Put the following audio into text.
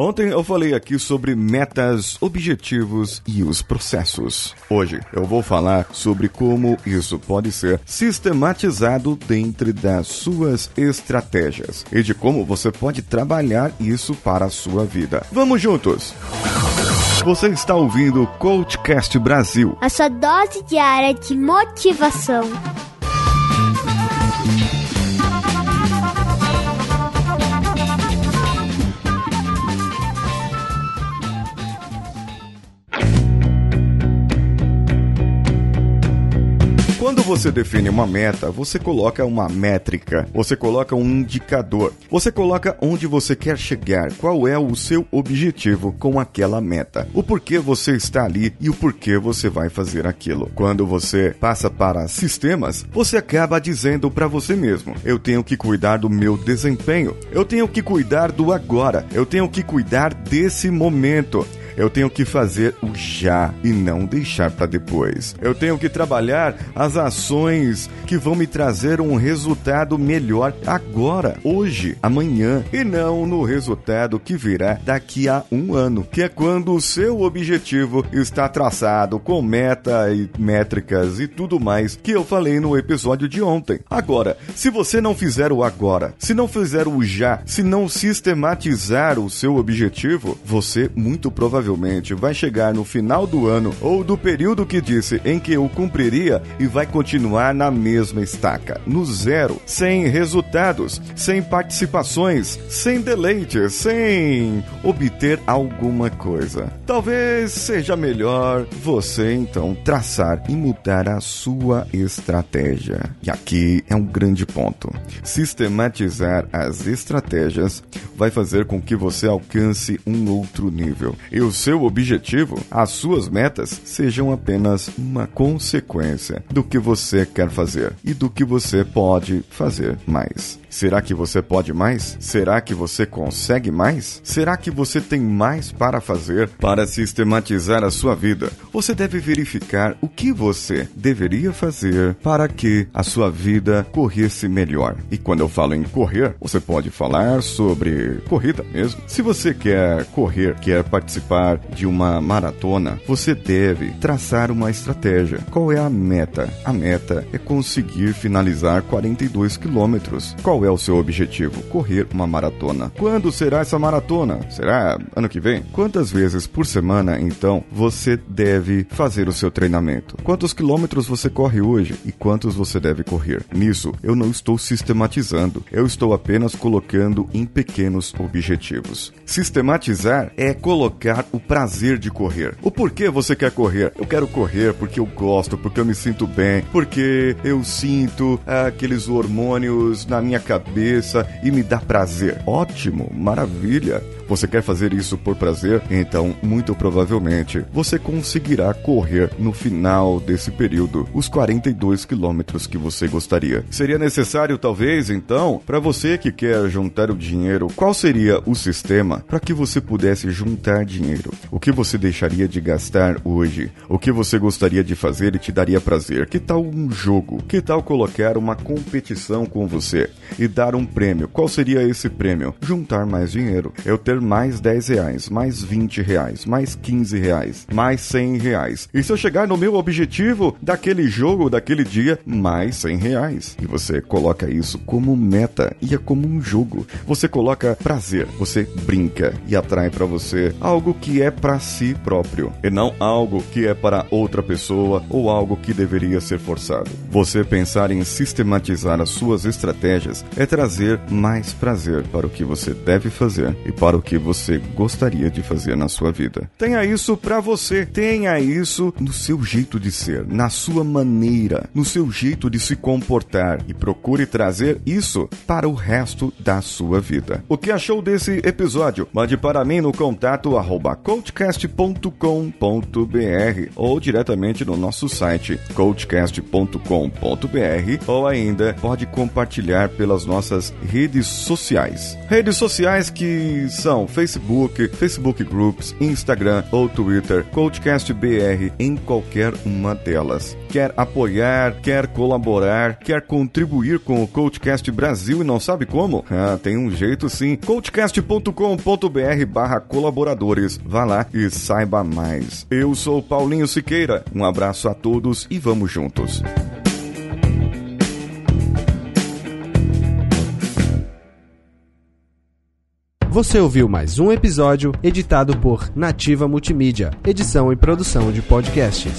Ontem eu falei aqui sobre metas, objetivos e os processos. Hoje eu vou falar sobre como isso pode ser sistematizado dentro das suas estratégias e de como você pode trabalhar isso para a sua vida. Vamos juntos! Você está ouvindo o Coachcast Brasil a sua dose diária de motivação. Quando você define uma meta, você coloca uma métrica, você coloca um indicador, você coloca onde você quer chegar, qual é o seu objetivo com aquela meta, o porquê você está ali e o porquê você vai fazer aquilo. Quando você passa para sistemas, você acaba dizendo para você mesmo: eu tenho que cuidar do meu desempenho, eu tenho que cuidar do agora, eu tenho que cuidar desse momento. Eu tenho que fazer o já e não deixar para depois. Eu tenho que trabalhar as ações que vão me trazer um resultado melhor agora, hoje, amanhã, e não no resultado que virá daqui a um ano, que é quando o seu objetivo está traçado com meta e métricas e tudo mais que eu falei no episódio de ontem. Agora, se você não fizer o agora, se não fizer o já, se não sistematizar o seu objetivo, você muito provavelmente provavelmente vai chegar no final do ano ou do período que disse em que o cumpriria e vai continuar na mesma estaca, no zero, sem resultados, sem participações, sem deleite, sem obter alguma coisa. Talvez seja melhor você então traçar e mudar a sua estratégia. E aqui é um grande ponto. Sistematizar as estratégias vai fazer com que você alcance um outro nível. E seu objetivo, as suas metas, sejam apenas uma consequência do que você quer fazer e do que você pode fazer mais. Será que você pode mais? Será que você consegue mais? Será que você tem mais para fazer para sistematizar a sua vida? Você deve verificar o que você deveria fazer para que a sua vida corresse melhor. E quando eu falo em correr, você pode falar sobre corrida mesmo. Se você quer correr, quer participar de uma maratona, você deve traçar uma estratégia. Qual é a meta? A meta é conseguir finalizar 42 quilômetros. Qual qual é o seu objetivo? Correr uma maratona. Quando será essa maratona? Será ano que vem? Quantas vezes por semana, então, você deve fazer o seu treinamento? Quantos quilômetros você corre hoje e quantos você deve correr? Nisso, eu não estou sistematizando, eu estou apenas colocando em pequenos objetivos. Sistematizar é colocar o prazer de correr. O porquê você quer correr? Eu quero correr porque eu gosto, porque eu me sinto bem, porque eu sinto aqueles hormônios na minha cabeça e me dá prazer. Ótimo, maravilha. Você quer fazer isso por prazer? Então, muito provavelmente, você conseguirá correr no final desse período os 42 quilômetros que você gostaria. Seria necessário, talvez, então, para você que quer juntar o dinheiro, qual seria o sistema para que você pudesse juntar dinheiro? O que você deixaria de gastar hoje? O que você gostaria de fazer e te daria prazer? Que tal um jogo? Que tal colocar uma competição com você e dar um prêmio? Qual seria esse prêmio? Juntar mais dinheiro. Eu ter mais 10 reais, mais 20 reais, mais 15 reais, mais 100 reais. E se eu chegar no meu objetivo daquele jogo, daquele dia, mais 100 reais. E você coloca isso como meta e é como um jogo. Você coloca prazer, você brinca e atrai para você algo que é para si próprio e não algo que é para outra pessoa ou algo que deveria ser forçado. Você pensar em sistematizar as suas estratégias é trazer mais prazer para o que você deve fazer e para o que você gostaria de fazer na sua vida. Tenha isso para você, tenha isso no seu jeito de ser, na sua maneira, no seu jeito de se comportar e procure trazer isso para o resto da sua vida. O que achou desse episódio? Mande para mim no contato arroba coachcast.com.br ou diretamente no nosso site coachcast.com.br ou ainda pode compartilhar pelas nossas redes sociais. Redes sociais que são Atenção, Facebook, Facebook Groups, Instagram ou Twitter, Coachcast BR em qualquer uma delas. Quer apoiar, quer colaborar, quer contribuir com o Coachcast Brasil e não sabe como? Ah, tem um jeito sim. coachcast.com.br barra colaboradores. Vá lá e saiba mais. Eu sou Paulinho Siqueira. Um abraço a todos e vamos juntos. Você ouviu mais um episódio editado por Nativa Multimídia, edição e produção de podcasts.